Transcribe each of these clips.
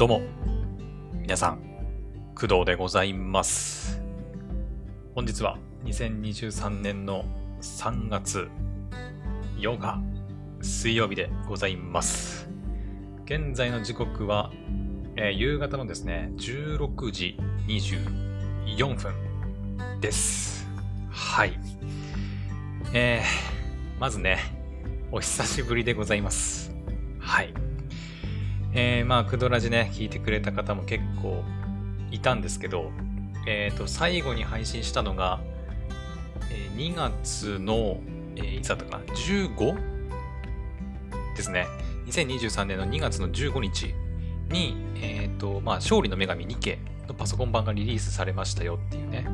どうも、皆さん、工藤でございます。本日は2023年の3月8日、水曜日でございます。現在の時刻は、えー夕方のですね、16時24分です。はい。えー、まずね、お久しぶりでございます。はい。えー、まあ、クドラジね、聞いてくれた方も結構いたんですけど、えっ、と、最後に配信したのが、えー2月の、えーいつだったかな ?15? ですね。2023年の2月の15日に、えっ、と、まあ、勝利の女神2家のパソコン版がリリースされましたよっていうね、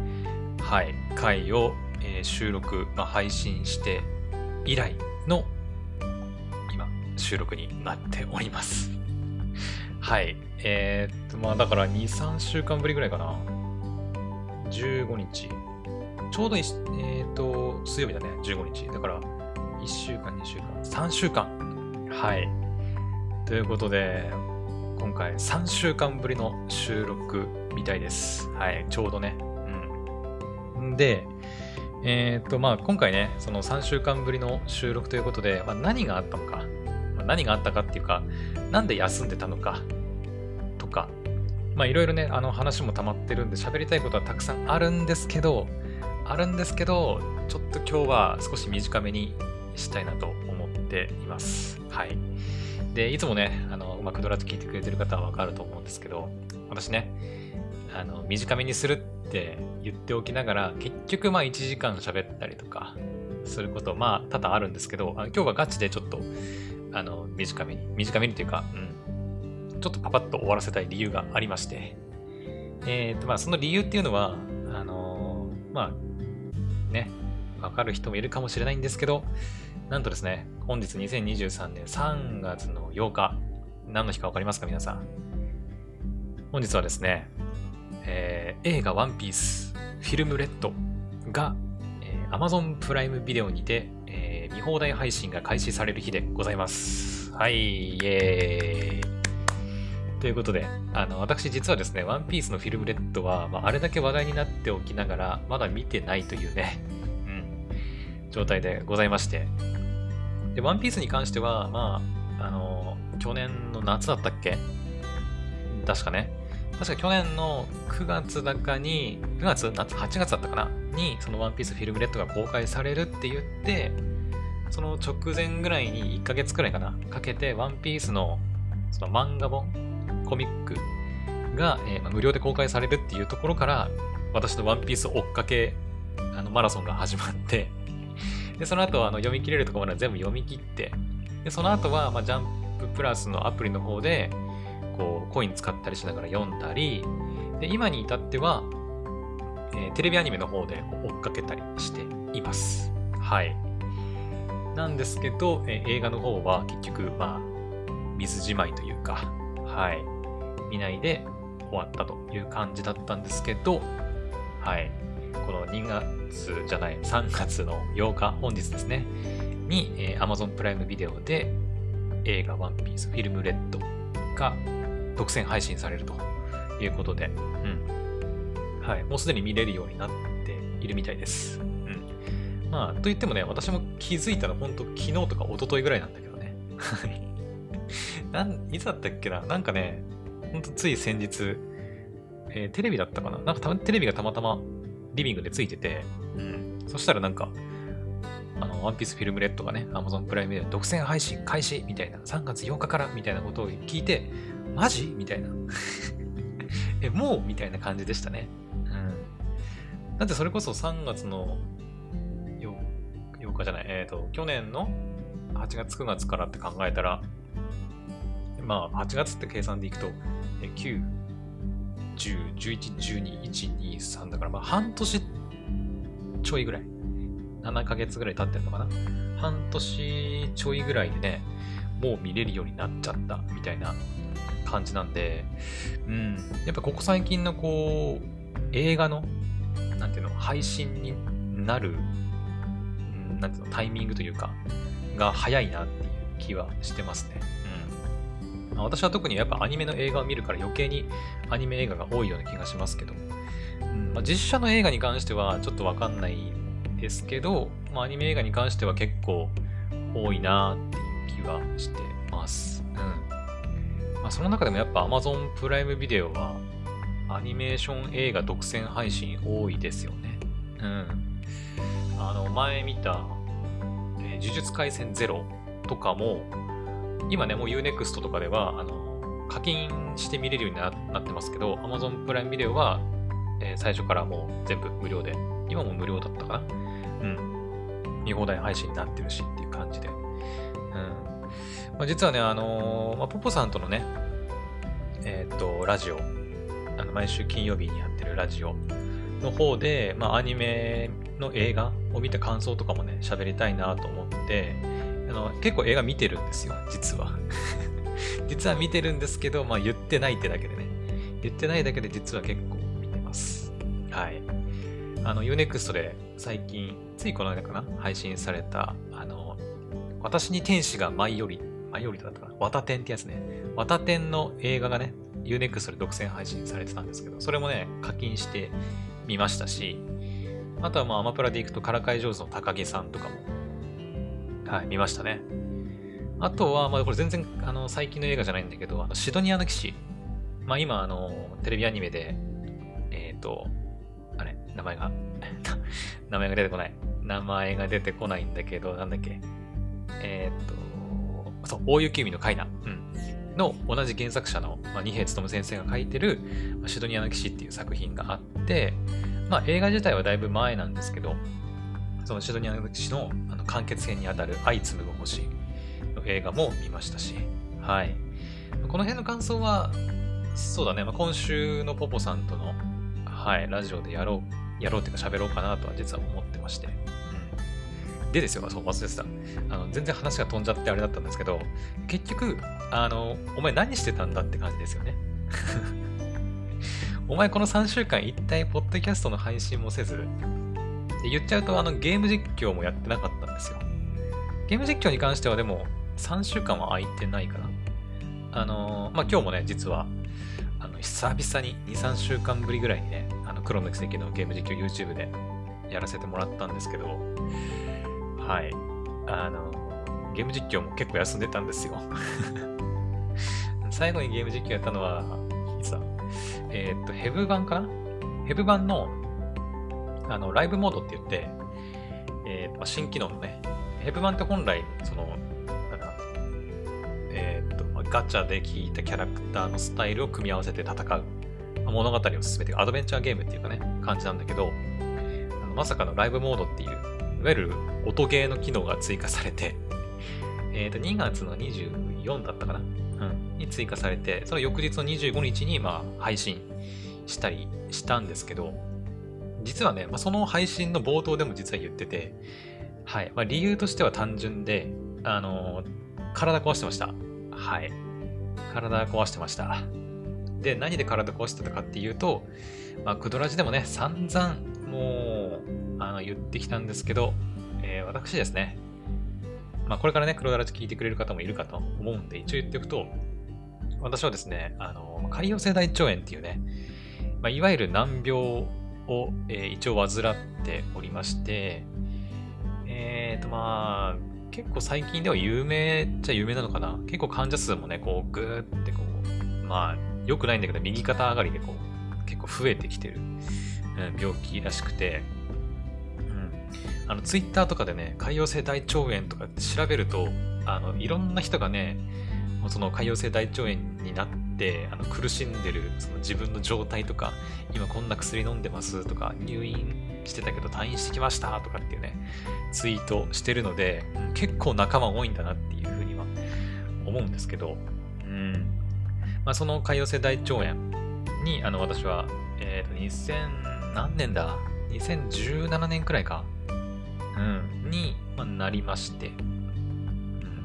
はい、回を、えー収録、まあ、配信して以来の今、収録になっております。はい。えーっと、まあだから2、3週間ぶりぐらいかな。15日。ちょうど、えーっと、水曜日だね、15日。だから、1週間、2週間、3週間。はい。ということで、今回3週間ぶりの収録みたいです。はい。ちょうどね。うん。で、えーっと、まあ今回ね、その3週間ぶりの収録ということで、まあ、何があったのか。何があったかっていうか、なんで休んでたのか、まあいろいろね、あの話も溜まってるんで喋りたいことはたくさんあるんですけど、あるんですけど、ちょっと今日は少し短めにしたいなと思っています。はい。で、いつもね、あの、まあ、クドラと聞いてくれてる方はわかると思うんですけど、私ね、あの、短めにするって言っておきながら、結局まあ1時間喋ったりとかすること、まあ多々あるんですけど、あ今日はガチでちょっとあの、短めに、短めにというか、うん、ちょっとパパッと終わらせたい理由がありまして、えっ、と、まあ、その理由っていうのは、あのーまあ、ね、わかる人もいるかもしれないんですけど、なんとですね、本日2023年3月の8日、何の日かわかりますか皆さん。本日はですね、えー映画ワンピースフィルムレッドが、えー Amazon プライムビデオにて、えー見放題配信が開始される日でございます。はい、イエーイ。ということで、あの、私実はですね、ワンピースのフィルムレッドは、まあ、あれだけ話題になっておきながら、まだ見てないというね、うん、状態でございまして。で、ワンピースに関しては、まあ、あの、去年の夏だったっけ？確かね。確か去年の9月だかに、9月夏 ?8 月だったかな？に、そのワンピースフィルムレッドが公開されるって言って、その直前ぐらいに1ヶ月くらいかなかけて、ワンピースのその漫画本、コミックが、えーまあ無料で公開されるっていうところから、私のワンピース追っかけあのマラソンが始まって、で、その後はあの読み切れるところまで全部読み切って、で、その後は、まあ、ジャンププラスのアプリの方で、こう、コイン使ったりしながら読んだり、で、今に至っては、えーテレビアニメの方で追っかけたりしています。はい。なんですけど、えー映画の方は結局、まあ、水じまいというか、はい。見ないで終わったという感じだったんですけど、はい。この2月じゃない、3月の8日、本日ですね、に、えー Amazon プライムビデオで映画ワンピースフィルムレッドが独占配信されるということで、うん。はい。もうすでに見れるようになっているみたいです。うん。まあ、と言ってもね、私も気づいたの本当昨日とか一昨日ぐらいなんだけどね。はい。なん、いつだったっけな？なんかね、ほんとつい先日、えーテレビだったかな？なんかたテレビがたまたまリビングでついてて、うん。そしたらなんか、あの、ワンピースフィルムレッドがね、Amazon プライムで独占配信開始みたいな、3月8日からみたいなことを聞いて、マジ？みたいな。え、もう？みたいな感じでしたね。うん。だってそれこそ3月の 8, 8日じゃない、えっ、と、去年の8月9月からって考えたら、まあ、8月って計算でいくと、え9、10、11、12、1、2、3だから、まあ、半年ちょいぐらい。7ヶ月ぐらい経ってるのかな半年ちょいぐらいでね、もう見れるようになっちゃったみたいな感じなんで、うん、やっぱここ最近のこう、映画の、なんていうの、配信になる、うんなんていうの、タイミングというか、が早いなっていう気はしてますね。まあ、私は特にやっぱアニメの映画を見るから余計にアニメ映画が多いような気がしますけど、うんまあ、実写の映画に関してはちょっとわかんないですけど、まあ、アニメ映画に関しては結構多いなっていう気はしてます。うん。まあ、その中でもやっぱ Amazon プライムビデオはアニメーション映画独占配信多いですよね。うん。あの、前見た、えー、呪術廻戦ゼロとかも、今ね、もう Unext とかでは、あの、課金して見れるようになってますけど、Amazon プライムビデオは、えー、最初からもう全部無料で、今も無料だったかな？うん。見放題配信になってるしっていう感じで。うん。まあ、実はね、あのー、まあ、ポポさんとのね、えっ、と、ラジオ、あの毎週金曜日にやってるラジオの方で、まあ、アニメの映画を見た感想とかもね、喋りたいなと思って、あの結構映画見てるんですよ、実は。実は見てるんですけど、まあ言ってないってだけでね。言ってないだけで実は結構見てます。はい。あの、Unext で最近、ついこの間かな配信された、あの、私に天使が舞い降り、舞い降りだったかな綿天ってやつね。綿天の映画がね、Unext で独占配信されてたんですけど、それもね、課金してみましたし、あとはまあアマプラで行くとからかい上手の高木さんとかも、はい、見ましたね。あとは、まあこれ全然あの最近の映画じゃないんだけど、あのシドニアの騎士。まあ今、あの、テレビアニメで、えっ、ー、と、あれ、名前が 名前が出てこない。名前が出てこないんだけど、なんだっけ。えっ、ー、と、そう、大雪海のカイナ。うん。の同じ原作者の、まあ、二平勉先生が書いてる、ま、シドニアの騎士っていう作品があって、まあ映画自体はだいぶ前なんですけど、そのシドニアの騎士のあの完結編にあたる愛紡ぐ星の映画も見ましたし、はい。この辺の感想は、そうだね、まあ、今週のポポさんとの、はい、ラジオでやろう、やろうっていうか喋ろうかなとは実は思ってまして。うん、でですよ、そう、忘れてた。あの、全然話が飛んじゃってあれだったんですけど、結局、あの、お前何してたんだって感じですよね。お前この3週間一体ポッドキャストの配信もせず、で言っちゃうとあのゲーム実況もやってなかったんですよ。ゲーム実況に関してはでも3週間は空いてないかな。あのー、まあ、今日もね、実は、あの、久々に2、3週間ぶりぐらいにね、あの、黒の奇跡のゲーム実況 YouTube でやらせてもらったんですけど、はい。あの、ゲーム実況も結構休んでたんですよ。最後にゲーム実況やったのは、いつだ？えー、っと、ヘブ版かな？ヘブ版の、あの、ライブモードって言って、えー、まあ、新機能のね、ヘブ版って本来、その、なんか、えー、っと、まあ、ガチャで聞いたキャラクターのスタイルを組み合わせて戦う、まあ、物語を進めていくアドベンチャーゲームっていうかね、感じなんだけど、あのまさかのライブモードっていう、いわゆる音ゲーの機能が追加されて、えっ、と、2月の24だったかなうんに追加されて、その翌日の25日にまあ配信したりしたんですけど、実はね、まあ、その配信の冒頭でも実は言ってて、はい。まあ、理由としては単純で、あの、体壊してました。はい。体壊してました。で、何で体壊してたかっていうと、まあ、クドラジでもね、散々、もう、あの、言ってきたんですけど、えー、私ですね、まあ、これからね、黒ダラジ聞いてくれる方もいるかと思うんで、一応言っておくと、私はですね、あの、潰瘍性大腸炎っていうね、まあ、いわゆる難病を、えー、一応患っておりまして、えっ、ー、とまあ、結構最近では有名っちゃ有名なのかな。結構患者数もね、こう、ぐーってこう、まあ、良くないんだけど、右肩上がりでこう、結構増えてきてる、うん、病気らしくて、うん。あの、ツイッターとかでね、潰瘍性大腸炎とか調べると、あの、いろんな人がね、その潰瘍性大腸炎になってあの苦しんでるその自分の状態とか今こんな薬飲んでますとか入院してたけど退院してきましたとかっていうねツイートしてるので結構仲間多いんだなっていうふうには思うんですけど、うん。まあ、その潰瘍性大腸炎にあの私は、えー、と2000何年だ？2017年くらいか、うん、に、まあ、なりまして、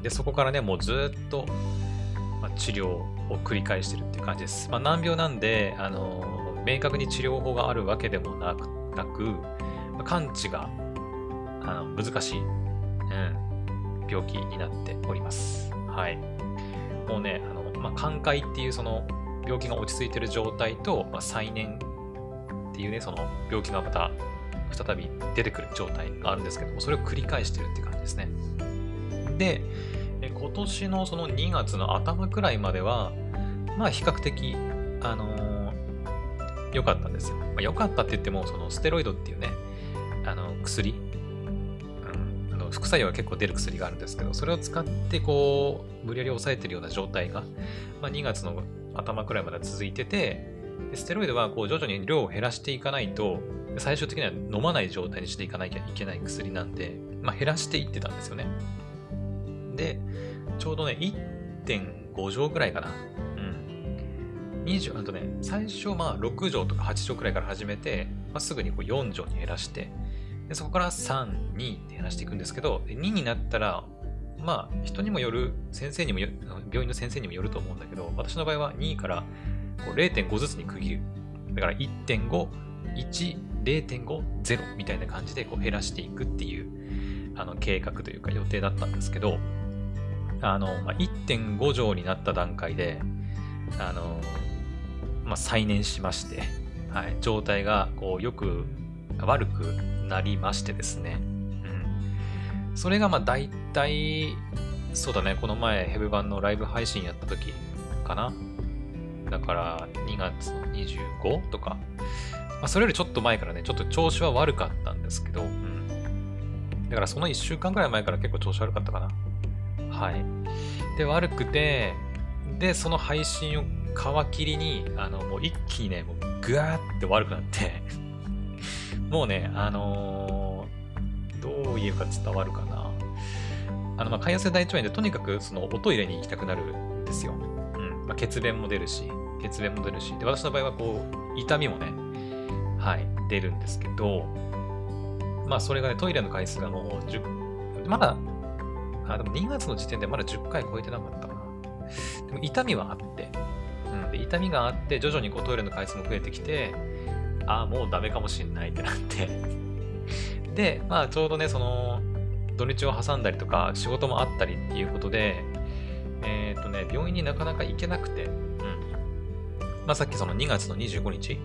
で、そこからね、もうずっと、まあ、治療を繰り返してるっていう感じです。まあ、難病なんで、あの明確に治療法があるわけでもなく、なくまあ、完治があの難しい、うん、病気になっております。はい。もうね、あのまあ、寛解っていうその病気が落ち着いてる状態と、まあ、再燃っていうね、その病気がまた再び出てくる状態があるんですけども、それを繰り返してるって感じですね。で、で今年のその2月の頭くらいまでは、まあ比較的、あのー、良かったんですよ。まあ、良かったって言っても、そのステロイドっていうね、あの薬、うん、あの副作用が結構出る薬があるんですけど、それを使ってこう、無理やり抑えてるような状態が、まあ、2月の頭くらいまで続いてて、ステロイドはこう徐々に量を減らしていかないと、最終的には飲まない状態にしていかなきゃいけない薬なんで、まあ、減らしていってたんですよね。で、ちょうどね、1.5錠くらいかな。うん。20、あとね、最初まあ6錠とか8錠くらいから始めて、まあ、すぐにこう4錠に減らして、でそこから3、2って減らしていくんですけど、2になったら、まあ人にもよる、先生にもよ病院の先生にもよると思うんだけど、私の場合は2からこう0.5ずつに区切る。だから1.5、1、0.5、0みたいな感じでこう減らしていくっていうあの計画というか予定だったんですけど、あの、まあ、1.5畳になった段階で、あの、まあ、再燃しまして、はい、状態がこうよく悪くなりましてですね。うん。それがまあ大体、そうだね、この前ヘブ版のライブ配信やった時かな。だから2月25とか、まあ、それよりちょっと前からね、ちょっと調子は悪かったんですけど、うん。だからその1週間くらい前から結構調子悪かったかな。はい。で、悪くて、で、その配信を皮切りに、あの、もう一気にね、もうぐわーって悪くなって もうね、あのー、どう言うか伝わるかな。あの、まあ、潰瘍性大腸炎でとにかくそのおトイレに行きたくなるんですよ。うん。まあ、血便も出るし、血便も出るし、で、私の場合はこう、痛みもね、はい、出るんですけど、まあ、それがね、トイレの回数がもう10、まだあ、でも2月の時点でまだ10回超えてなかったかな。でも痛みはあって、うん、で痛みがあって、徐々にこうトイレの回数も増えてきて、ああ、もうダメかもしんないってなって で、まあちょうどね、その、土日を挟んだりとか、仕事もあったりっていうことで、えっ、ー、とね、病院になかなか行けなくて、うん。まあさっきその2月の25日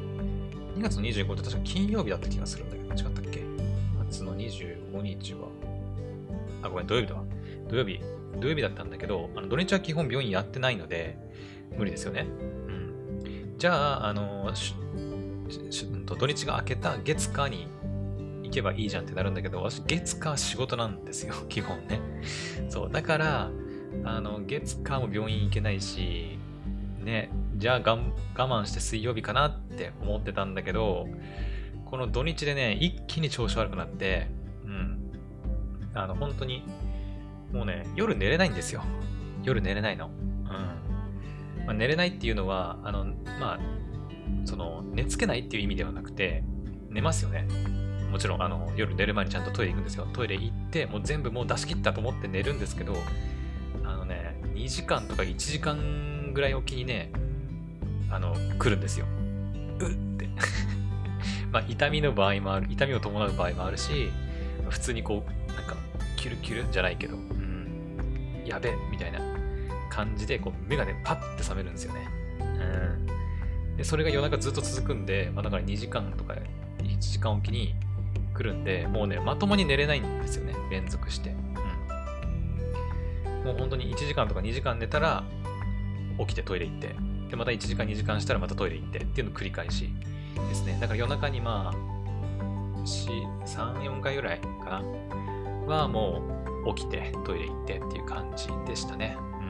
?2 月の25って確か金曜日だった気がするんだけど、違ったっけ ?2 月の25日は、あ、ごめん、土曜日だわ。土曜日、土曜日だったんだけど、あの土日は基本病院やってないので、無理ですよね。うん。じゃあ、あの、土日が明けた月火に行けばいいじゃんってなるんだけど、私、月火仕事なんですよ、基本ね。そう、だから、あの、月火も病院行けないし、ね、じゃあ我慢して水曜日かなって思ってたんだけど、この土日でね、一気に調子悪くなって、うん。あの、本当に、もうね、夜寝れないんですよ。夜寝れないの。うん。まあ、寝れないっていうのは、あの、まあ、その、寝つけないっていう意味ではなくて、寝ますよね。もちろん、あの、夜寝る前にちゃんとトイレ行くんですよ。トイレ行って、もう全部もう出し切ったと思って寝るんですけど、あのね、2時間とか1時間ぐらいおきにね、あの、来るんですよ。うって まあ、痛みの場合もある、痛みを伴う場合もあるし、普通にこう、なんか、キュルキュルじゃないけど、やべみたいな感じで、こう、目がね、パッて覚めるんですよね。うん。で、それが夜中ずっと続くんで、まあ、だから2時間とか1時間おきに来るんで、もうね、まともに寝れないんですよね。連続して。うん。もう本当に1時間とか2時間寝たら、起きてトイレ行って、で、また1時間2時間したらまたトイレ行ってっていうの繰り返しですね。だから夜中にまあ、3、4回ぐらいかな。はもう起きてトイレ行ってっていう感じでしたね。うん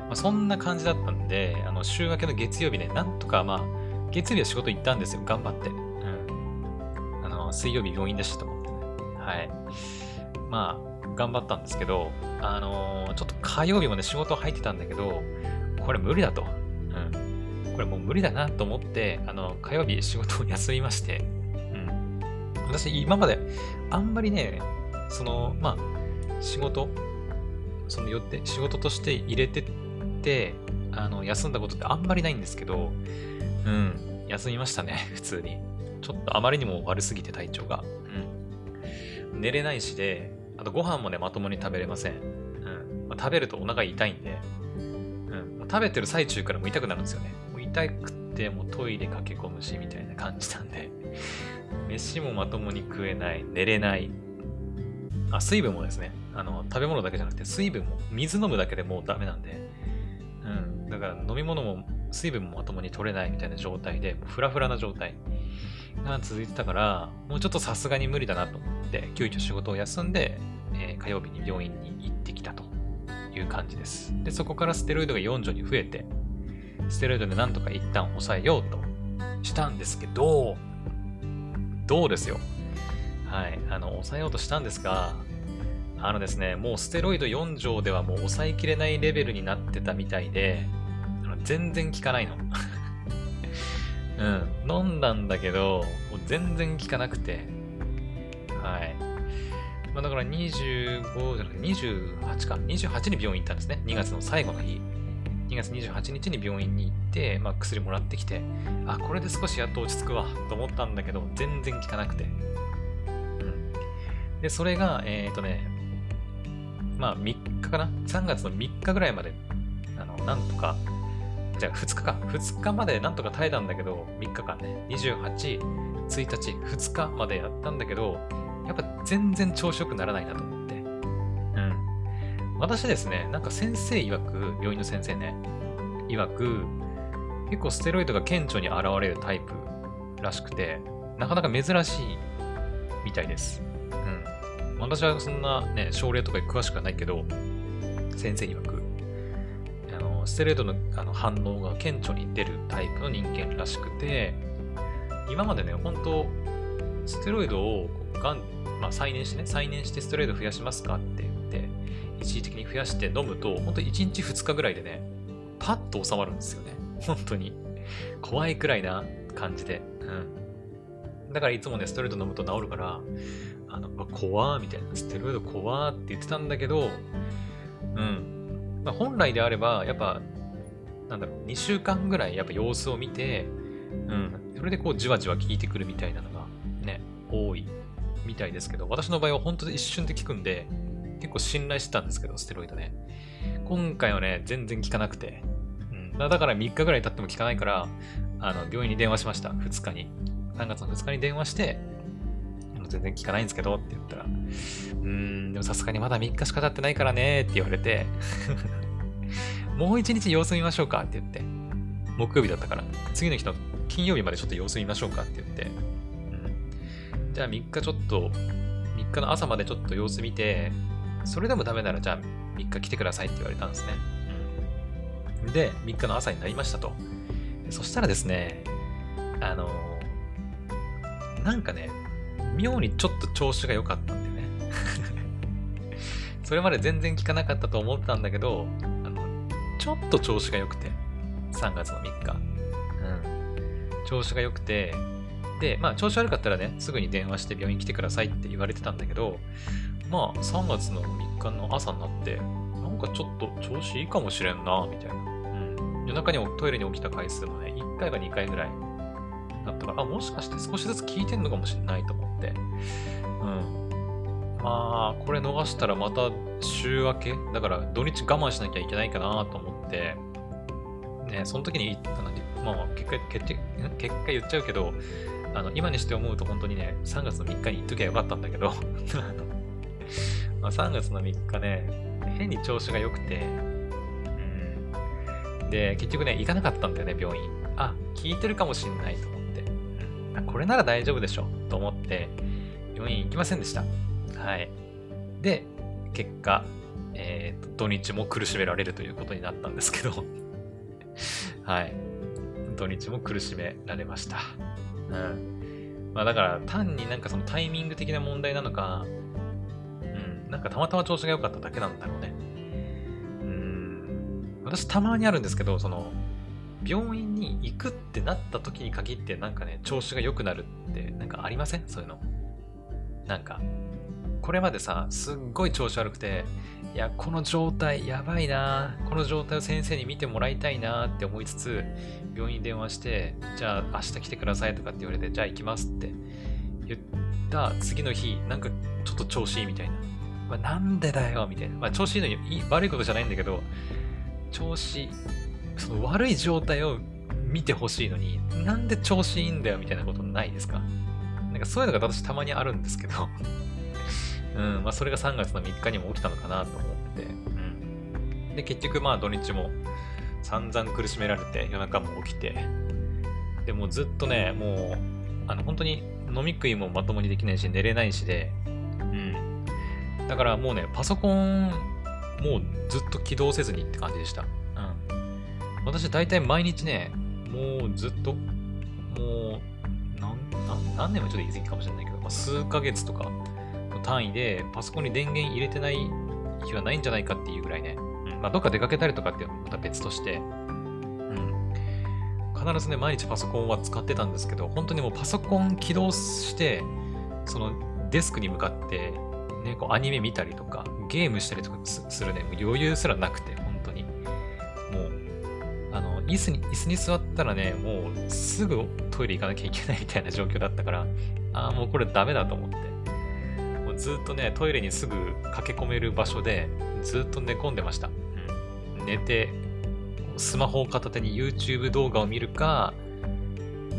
まあ、そんな感じだったんで、あの週明けの月曜日ね、なんとかまあ、月曜日は仕事行ったんですよ、頑張って。うん。あの、水曜日病院だしたと思ってね。はい。まあ、頑張ったんですけど、あのー、ちょっと火曜日もね、仕事入ってたんだけど、これ無理だと。うん。これもう無理だなと思って、あの、火曜日仕事を休みまして、うん。私、今まで、あんまりね、その、まあ、仕事、そのよって仕事として入れてって、あの、休んだことってあんまりないんですけど、うん、休みましたね、普通に。ちょっとあまりにも悪すぎて体調が。うん。寝れないしで、あとご飯もね、まともに食べれません。うん。まあ、食べるとお腹痛いんで、うん。食べてる最中からも痛くなるんですよね。もう痛くて、もうトイレ駆け込むし、みたいな感じなんで、飯もまともに食えない、寝れない。あ、水分もですね、あの、食べ物だけじゃなくて、水分も、水飲むだけでもうダメなんで、うん、だから飲み物も、水分もまともに取れないみたいな状態で、フラフラな状態が続いてたから、もうちょっとさすがに無理だなと思って、急遽仕事を休んで、えー、火曜日に病院に行ってきたという感じです。で、そこからステロイドが4錠に増えて、ステロイドでなんとか一旦抑えようとしたんですけど、どうですよ。はい。あの、抑えようとしたんですが、あのですね、もうステロイド4錠ではもう抑えきれないレベルになってたみたいで、あの全然効かないの。うん。飲んだんだけど、もう全然効かなくて、はい。まあ、だから25じゃなくて28か。28に病院行ったんですね。2月の最後の日。2月28日に病院に行って、まあ、薬もらってきて、あ、これで少しやっと落ち着くわと思ったんだけど、全然効かなくて。で、それが、えっ、ー、とね、まあ3日かな ?3 月の3日ぐらいまで、あの、なんとか、じゃあ2日か。2日までなんとか耐えたんだけど、3日間ね、28、1日、2日までやったんだけど、やっぱ全然調子よくならないなと思って。うん。私ですね、なんか先生曰く、病院の先生ね、曰く、結構ステロイドが顕著に現れるタイプらしくて、なかなか珍しいみたいです。私はそんなね、症例とかに詳しくはないけど、先生に曰く、あの、ステロイドのあの反応が顕著に出るタイプの人間らしくて、今までね、本当ステロイドをがん、まあ、再燃してね、再燃してストレート増やしますかって言って、一時的に増やして飲むと、本当1日2日ぐらいでね、パッと収まるんですよね。本当に。怖いくらいな感じで。うん。だからいつもね、ストレート飲むと治るから、あの、怖ーみたいな、ステロイド怖ーって言ってたんだけど、うん。まあ、本来であれば、やっぱ、なんだろう、2週間ぐらいやっぱ様子を見て、うん。それでこうじわじわ効いてくるみたいなのがね、多いみたいですけど、私の場合は本当に一瞬で効くんで、結構信頼してたんですけど、ステロイドね。今回はね、全然効かなくて。うん、だから3日ぐらい経っても効かないから、あの、病院に電話しました。2日に。3月の2日に電話して、全然効かないんですけどって言ったら、うーん、でもさすがにまだ3日しか経ってないからねって言われて もう1日様子見ましょうかって言って、木曜日だったから、次の日の金曜日までちょっと様子見ましょうかって言って、じゃあ3日ちょっと、3日の朝までちょっと様子見て、それでもダメならじゃあ3日来てくださいって言われたんですね。で、3日の朝になりましたと。そしたらですね、あのなんかね、妙にちょっと調子が良かったんだよね。それまで全然効かなかったと思ったんだけど、あの、ちょっと調子が良くて、3月の3日。うん。調子が良くて、で、まあ、調子悪かったらね、すぐに電話して病院来てくださいって言われてたんだけど、まあ、3月の3日の朝になって、なんかちょっと調子いいかもしれんな、みたいな。うん。夜中にトイレに起きた回数もね、1回か2回ぐらいだったから、あ、もしかして少しずつ効いてんのかもしれないと思って。うん。まあ、これ逃したらまた週明け？だから土日我慢しなきゃいけないかなと思って、ね、その時に言ったのに、まあ、結果、結果、結果言っちゃうけど、あの、今にして思うと本当にね、3月の3日に行っときゃよかったんだけどまあ、3月の3日ね、変に調子が良くて、で、結局ね、行かなかったんだよね、病院。あ、聞いてるかもしんないと思っ。これなら大丈夫でしょ、と思って、病院行きませんでした。はい。で、結果、えー、土日も苦しめられるということになったんですけど はい。土日も苦しめられました。うん。まあだから単になんかそのタイミング的な問題なのか、うん、なんかたまたま調子が良かっただけなんだろうね。うん。私たまにあるんですけど、その、病院に行くってなった時に限ってなんかね、調子が良くなるってなんかありません？そういうの。なんか、これまでさ、すっごい調子悪くて、いや、この状態やばいなこの状態を先生に見てもらいたいなって思いつつ、病院に電話して、じゃあ明日来てくださいとかって言われて、じゃあ行きますって言った次の日、なんかちょっと調子いいみたいな。まあ、なんでだよみたいな。まあ調子いいのに悪いことじゃないんだけど、調子その悪い状態を見てほしいのに、なんで調子いいんだよみたいなことないですか？なんかそういうのが私たまにあるんですけど うん、まあそれが3月の3日にも起きたのかなと思ってて、うん。で、結局まあ土日も散々苦しめられて夜中も起きて、でもずっとね、もう、あの本当に飲み食いもまともにできないし寝れないしで、うん。だからもうね、パソコンもうずっと起動せずにって感じでした。私大体毎日ね、もうずっと、もう、何何年もちょっと言い過ぎかもしれないけど、まあ、数ヶ月とかの単位でパソコンに電源入れてない日はないんじゃないかっていうぐらいね、うん、まあ、どっか出かけたりとかってまた別として、うん、必ずね、毎日パソコンは使ってたんですけど、本当にもうパソコン起動して、そのデスクに向かって、ね、こうアニメ見たりとか、ゲームしたりとかするね、余裕すらなくて、椅子に、椅子に座ったらね、もうすぐトイレ行かなきゃいけないみたいな状況だったから、ああ、もうこれダメだと思って。もうずっとね、トイレにすぐ駆け込める場所で、ずっと寝込んでました。うん、寝て、スマホを片手に YouTube 動画を見るか、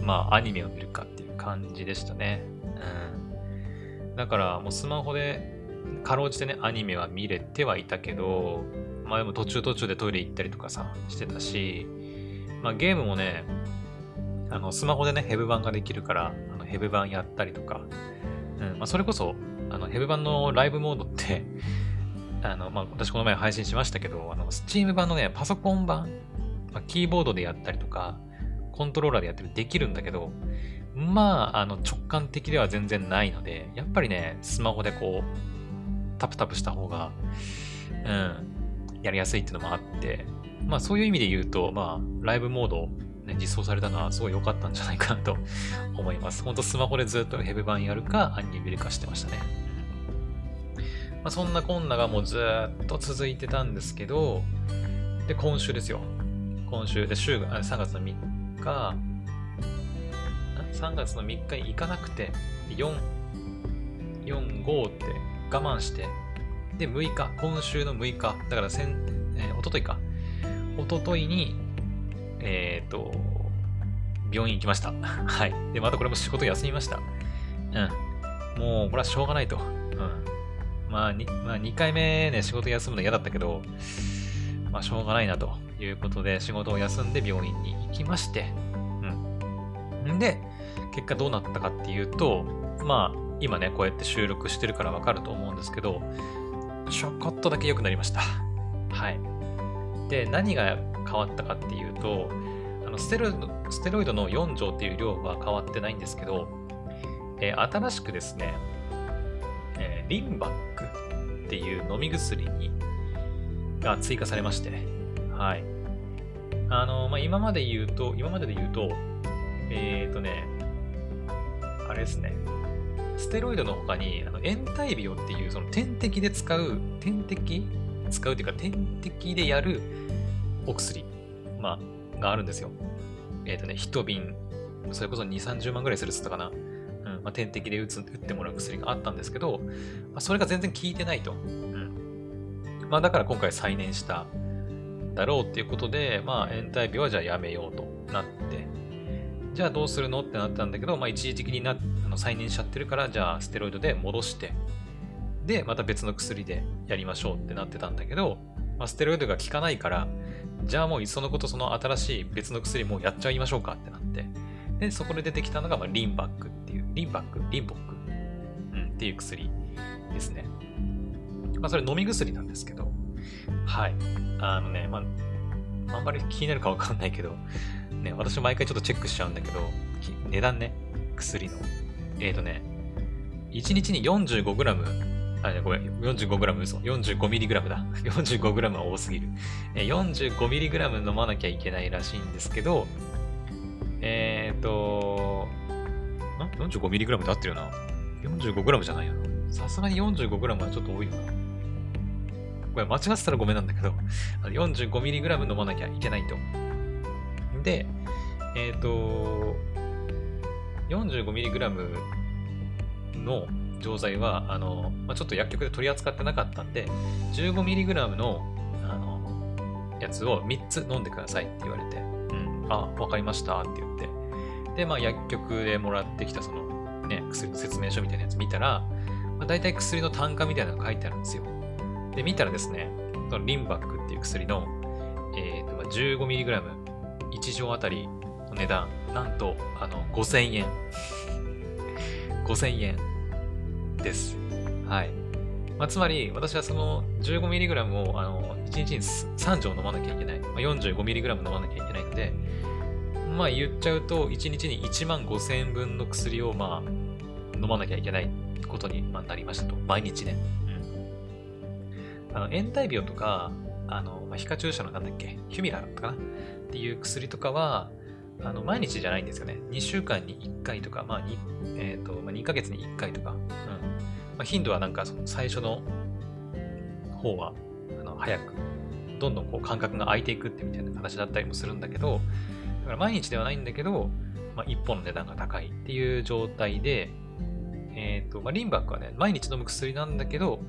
まあ、アニメを見るかっていう感じでしたね。うん。だから、もうスマホで、かろうじてね、アニメは見れてはいたけど、まあでも途中途中でトイレ行ったりとかさ、してたし、まあゲームもね、あの、スマホでね、ヘブ版ができるから、あのヘブ版やったりとか、うん、まあそれこそ、あの、ヘブ版のライブモードって あの、まあ私この前配信しましたけど、あの、スチーム版のね、パソコン版、まあ、キーボードでやったりとか、コントローラーでやったりできるんだけど、まあ、あの、直感的では全然ないので、やっぱりね、スマホでこう、タプタプした方が、うん、やりやすいっていうのもあって、まあそういう意味で言うと、まあライブモード、ね、実装されたのはすごい良かったんじゃないかなと思います。ほんとスマホでずっとヘブ版やるか、アニメ化してましたね。まあ、そんなこんながもうずっと続いてたんですけど、で、今週ですよ。今週で週が3月の3日、3月の3日に行かなくて、4、4、5って我慢して、で、6日、今週の6日、だから先、えー、おとといか。おとといに、えっ、ー、と、病院行きました。はい。で、またこれも仕事休みました。うん。もう、これはしょうがないと。うん。まあ、2, まあ、2回目ね、仕事休むの嫌だったけど、まあ、しょうがないなということで、仕事を休んで病院に行きまして、うん。んで、結果どうなったかっていうと、まあ、今ね、こうやって収録してるからわかると思うんですけど、ちょこっとだけ良くなりました。はい。で、何が変わったかっていうと、あのステロイドステロイドの4錠っていう量は変わってないんですけど、えー、新しくですね、えー、リンバックっていう飲み薬にが追加されまして、はい。あの、まあ、今まで言うと、今までで言うと、えっ、ー、とね、あれですね、ステロイドの他に、あの延滞病っていう、その点滴で使う、点滴使うっていうか、点滴でやるお薬、まあ、があるんですよ。えっ、ー、とね、一瓶、それこそ2、30万ぐらいするっつったかな。うん、まあ、点滴で打つ、打ってもらう薬があったんですけど、まあ、それが全然効いてないと。うん。まあ、だから今回再燃しただろうっていうことで、まあ、延滞病はじゃあやめようとなって、じゃあどうするのってなったんだけど、まあ、一時的になあの再燃しちゃってるから、じゃあステロイドで戻して、で、また別の薬でやりましょうってなってたんだけど、まあ、ステロイドが効かないから、じゃあもういっそのことその新しい別の薬もやっちゃいましょうかってなって、で、そこで出てきたのが、まあ、リンバックっていう、リンバック、リンボック、うん、っていう薬ですね。まあ、それ飲み薬なんですけど、はい。あのね、まあ、あんまり気になるかわかんないけど、ね、私毎回ちょっとチェックしちゃうんだけど、値段ね、薬の。えっ、ー、とね、1日に 45g、あ、ごめん、45g 嘘。45mg だ。45g は多すぎる。45mg 飲まなきゃいけないらしいんですけど、えっ、ー、と、?45mg で合ってるよな。45g じゃないよな。さすがに 45g はちょっと多いよな。これ間違ってたらごめんなんだけど、45mg 飲まなきゃいけないと。で、えっ、ー、と、45mg の錠剤は、あの、まあ、ちょっと薬局で取り扱ってなかったんで、15mg の、あの、やつを3つ飲んでくださいって言われて、うん、あ、わかりましたって言って。で、まあ薬局でもらってきたそのね、薬の説明書みたいなやつ見たら、まあ、大体薬の単価みたいなのが書いてあるんですよ。で、見たらですね、そのリンバックっていう薬の、えーと、15mg、1錠あたりの値段、なんと、あの、5000円。5000円です。はい。まあ、つまり、私はその 15mg を、あの、1日に3錠飲まなきゃいけない。まあ、45mg 飲まなきゃいけないので、まあ言っちゃうと、1日に1万5000円分の薬を、まあ、飲まなきゃいけないことになりましたと。毎日ね。うん。あの、延滞病とか、あの、まあ、皮下注射のなんだっけ、ヒュミラだったかな？っていう薬とかは、あの、毎日じゃないんですよね。2週間に1回とか、まあ、2、えっ、ー、と、まあ、2ヶ月に1回とか、うん。まあ、頻度はなんか、その最初の方は、あの、早く、どんどんこう間隔が空いていくってみたいな形だったりもするんだけど、だから毎日ではないんだけど、まあ、1本の値段が高いっていう状態で、えっ、ー、と、まあ、リンバックはね、毎日飲む薬なんだけど、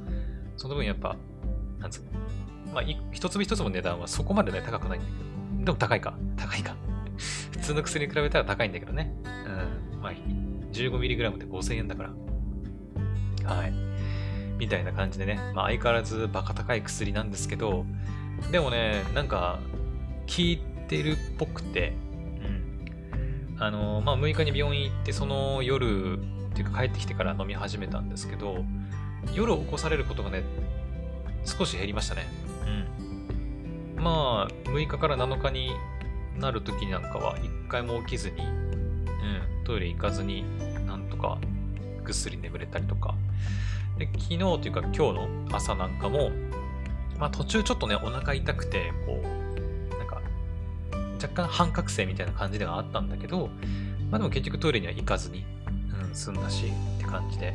その分やっぱ、なんつうの、まあ、一粒一粒の値段はそこまでね、高くないんだけど、でも高いか、高いか。普通の薬に比べたら高いんだけどね。うん。まあ、15mg で5000円だから。はい。みたいな感じでね、まあ、相変わらずバカ高い薬なんですけど、でもね、なんか、効いてるっぽくて、うん。あの、まあ、6日に病院行って、その夜、っていうか帰ってきてから飲み始めたんですけど、夜起こされることがね、少し減りましたね。うん。まあ、6日から7日になる時なんかは、1回も起きずに、うん、トイレ行かずに、なんとかぐっすり眠れたりとか。で、昨日というか今日の朝なんかも、まあ途中ちょっとね、お腹痛くて、こう、なんか、若干半覚醒みたいな感じではあったんだけど、まあでも結局トイレには行かずに、済んだしって感じで、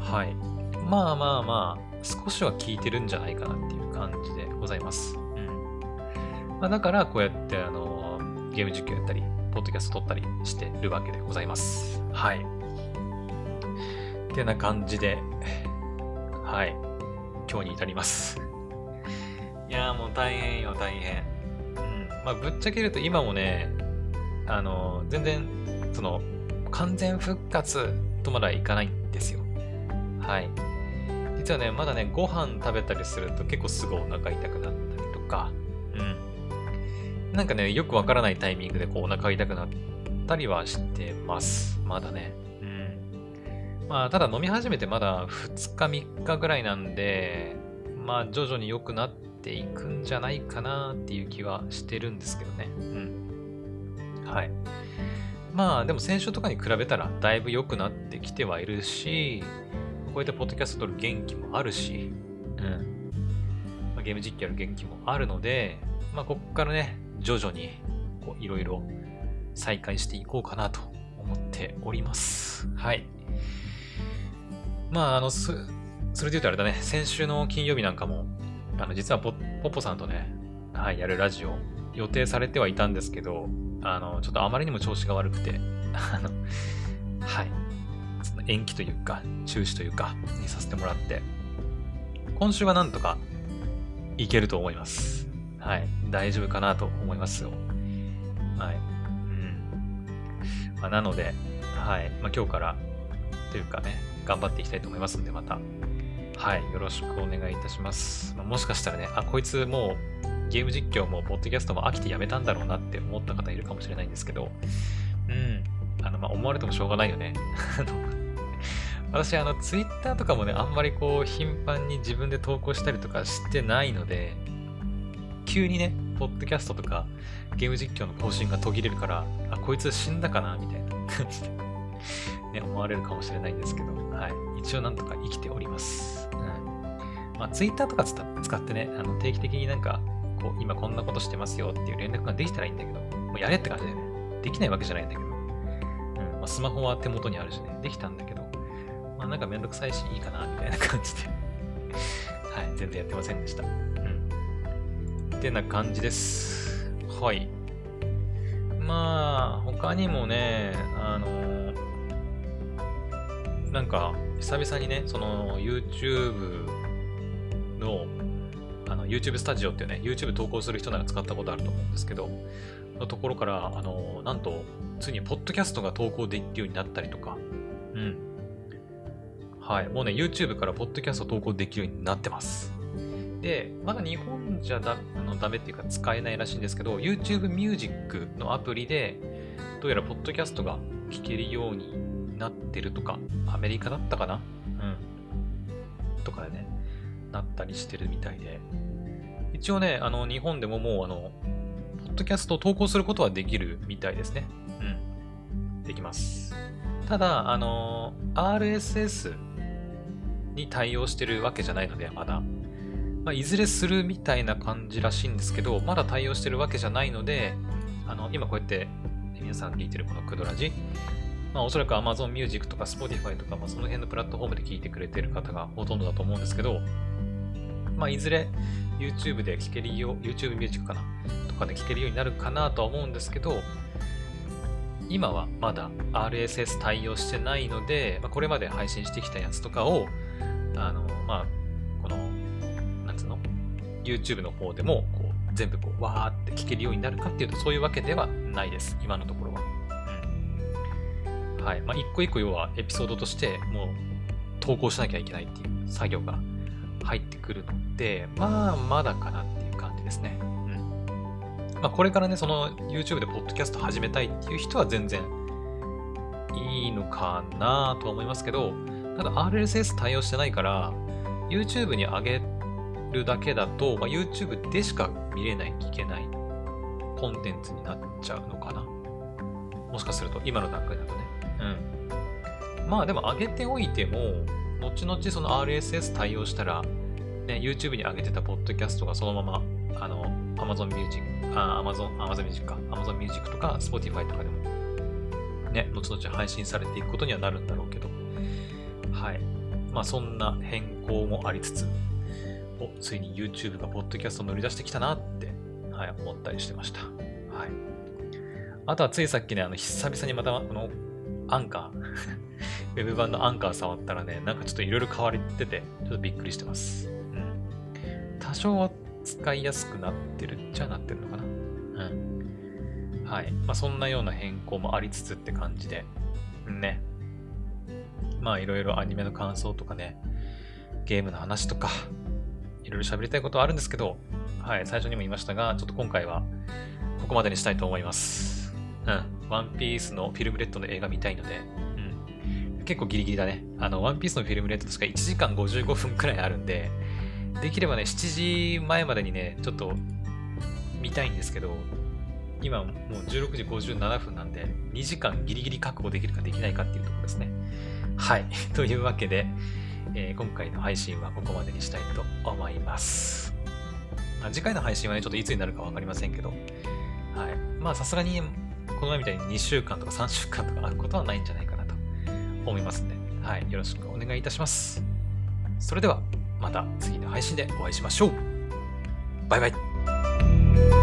はい。まあまあまあ、少しは効いてるんじゃないかなっていう感じでございます。うん。まあ、だから、こうやって、あの、ゲーム実況やったり、ポッドキャスト撮ったりしてるわけでございます。はい。ってな感じで、はい。今日に至ります。いやーもう大変よ、大変。うん。まあ、ぶっちゃけると今もね、あの、全然、その、完全復活とまだいかないんですよ。はい。実はね、まだね、ご飯食べたりすると結構すぐお腹痛くなったりとか、うん。なんかね、よくわからないタイミングでこうお腹痛くなったりはしてます。まだね。まあ、ただ飲み始めてまだ2日3日ぐらいなんで、まあ、徐々に良くなっていくんじゃないかなっていう気はしてるんですけどね。うん。はい。まあでも先週とかに比べたらだいぶ良くなってきてはいるし、こうやってポッドキャスト撮る元気もあるし、うん。まあ、ゲーム実況やる元気もあるので、まあこっからね、徐々にこういろいろ再開していこうかなと思っております。はい。まああの、それで言うとあれだね、先週の金曜日なんかも、あの実はポッポさんとね、はい、やるラジオ予定されてはいたんですけど、あの、ちょっとあまりにも調子が悪くて、あの、はい。延期というか、中止というか、にさせてもらって、今週はなんとかいけると思います。はい。大丈夫かなと思いますよ。はい。うん。まあ、なので、はい。まあ、今日からというかね、頑張っていきたいと思いますんで、また、はい。よろしくお願いいたします。まあ、もしかしたらね、あ、こいつもうゲーム実況もポッドキャストも飽きてやめたんだろうなって思った方いるかもしれないんですけど、うん。あの、まあ、思われてもしょうがないよね。私、あの、ツイッターとかもね、あんまりこう、頻繁に自分で投稿したりとかしてないので、急にね、ポッドキャストとか、ゲーム実況の更新が途切れるから、あ、こいつ死んだかなみたいな感じでね、思われるかもしれないんですけど、はい。一応なんとか生きております。うん。まあ、ツイッターとか使ってね、あの定期的になんかこう、今こんなことしてますよっていう連絡ができたらいいんだけど、もうやれって感じでね、できないわけじゃないんだけど、うん、まあ、スマホは手元にあるしね、できたんだけど、まあなんかめんどくさいしいいかな、みたいな感じで はい、全然やってませんでした。うん。ってな感じです。はい。まあ、他にもね、あの、なんか、久々にね、その YouTube のの YouTube スタジオっていうね、YouTube 投稿する人なら使ったことあると思うんですけど、のところから、あの、なんと、ついにポッドキャストが投稿できるようになったりとか、うん。はい。もうね、YouTube からポッドキャスト投稿できるようになってます。で、まだ日本じゃだあのダメっていうか使えないらしいんですけど、YouTube Music のアプリで、どうやらポッドキャストが聞けるようになってるとか、アメリカだったかな？うん。とかでね、なったりしてるみたいで。一応ね、あの、日本でももう、あの、ポッドキャストを投稿することはできるみたいですね。うん。できます。ただ、あの、RSS に対応してるわけじゃないので、まだ。まあ、いずれするみたいな感じらしいんですけど、まだ対応してるわけじゃないので、あの、今こうやって皆さん聞いてるこのクドラジ、まあ、おそらく Amazon Music とか Spotify とか、まあ、その辺のプラットフォームで聞いてくれてる方がほとんどだと思うんですけど、まあ、いずれ YouTube で聞けるよう、YouTube Music かなとかで聞けるようになるかなとは思うんですけど、今はまだ RSS 対応してないので、まあ、これまで配信してきたやつとかを、あの、まあ、この、なんつうの ?YouTube の方でも、こう、全部こう、わーって聞けるようになるかっていうと、そういうわけではないです。今のところは。はい。まあ、一個一個要はエピソードとして、もう、投稿しなきゃいけないっていう作業が入ってくるので、まあ、まだかなっていう感じですね。うんまあ、これからね、その YouTube でポッドキャスト始めたいっていう人は全然いいのかなとは思いますけど、ただ RSS 対応してないから、YouTube に上げるだけだと、まあ、YouTube でしか見れない、聞けないコンテンツになっちゃうのかな。もしかすると、今の段階だとね。うん。まあでも上げておいても、後々その RSS 対応したら、ね、YouTube に上げてたポッドキャストがそのまま、あの、Amazon Music、あ、Amazon、Amazon Music か、Amazon Music とか Spotify とかでも、ね、後々配信されていくことにはなるんだろうけど、はい。まあそんな変更もありつつ、お、ついに YouTube がポッドキャスト乗り出してきたなって、はい、思ったりしてました。はい。あとはついさっきね、あの、久々にまた、この、アンカー、ウェブ版のアンカー触ったらね、なんかちょっといろいろ変わってて、ちょっとびっくりしてます。うん。多少は使いやすくなってるっちゃなってるのかな。うん。はい。まあ、そんなような変更もありつつって感じで、ね。まあ、いろいろアニメの感想とかね、ゲームの話とか、いろいろ喋りたいことはあるんですけど、はい、最初にも言いましたが、ちょっと今回はここまでにしたいと思います。うん。ワンピースのフィルムレッドの映画見たいので、うん。結構ギリギリだね。あの、ワンピースのフィルムレッドとしか1時間55分くらいあるんで、できればね、7時前までにね、ちょっと見たいんですけど、今もう16時57分なんで、2時間ギリギリ確保できるかできないかっていうところですね。はい。というわけで、えー、今回の配信はここまでにしたいと思います。次回の配信はね、ちょっといつになるかわかりませんけど、はい。まあさすがに、この前みたいに2週間とか3週間とかあることはないんじゃないかなと思いますんで、はい。よろしくお願いいたします。それでは、また次の配信でお会いしましょう。バイバイ。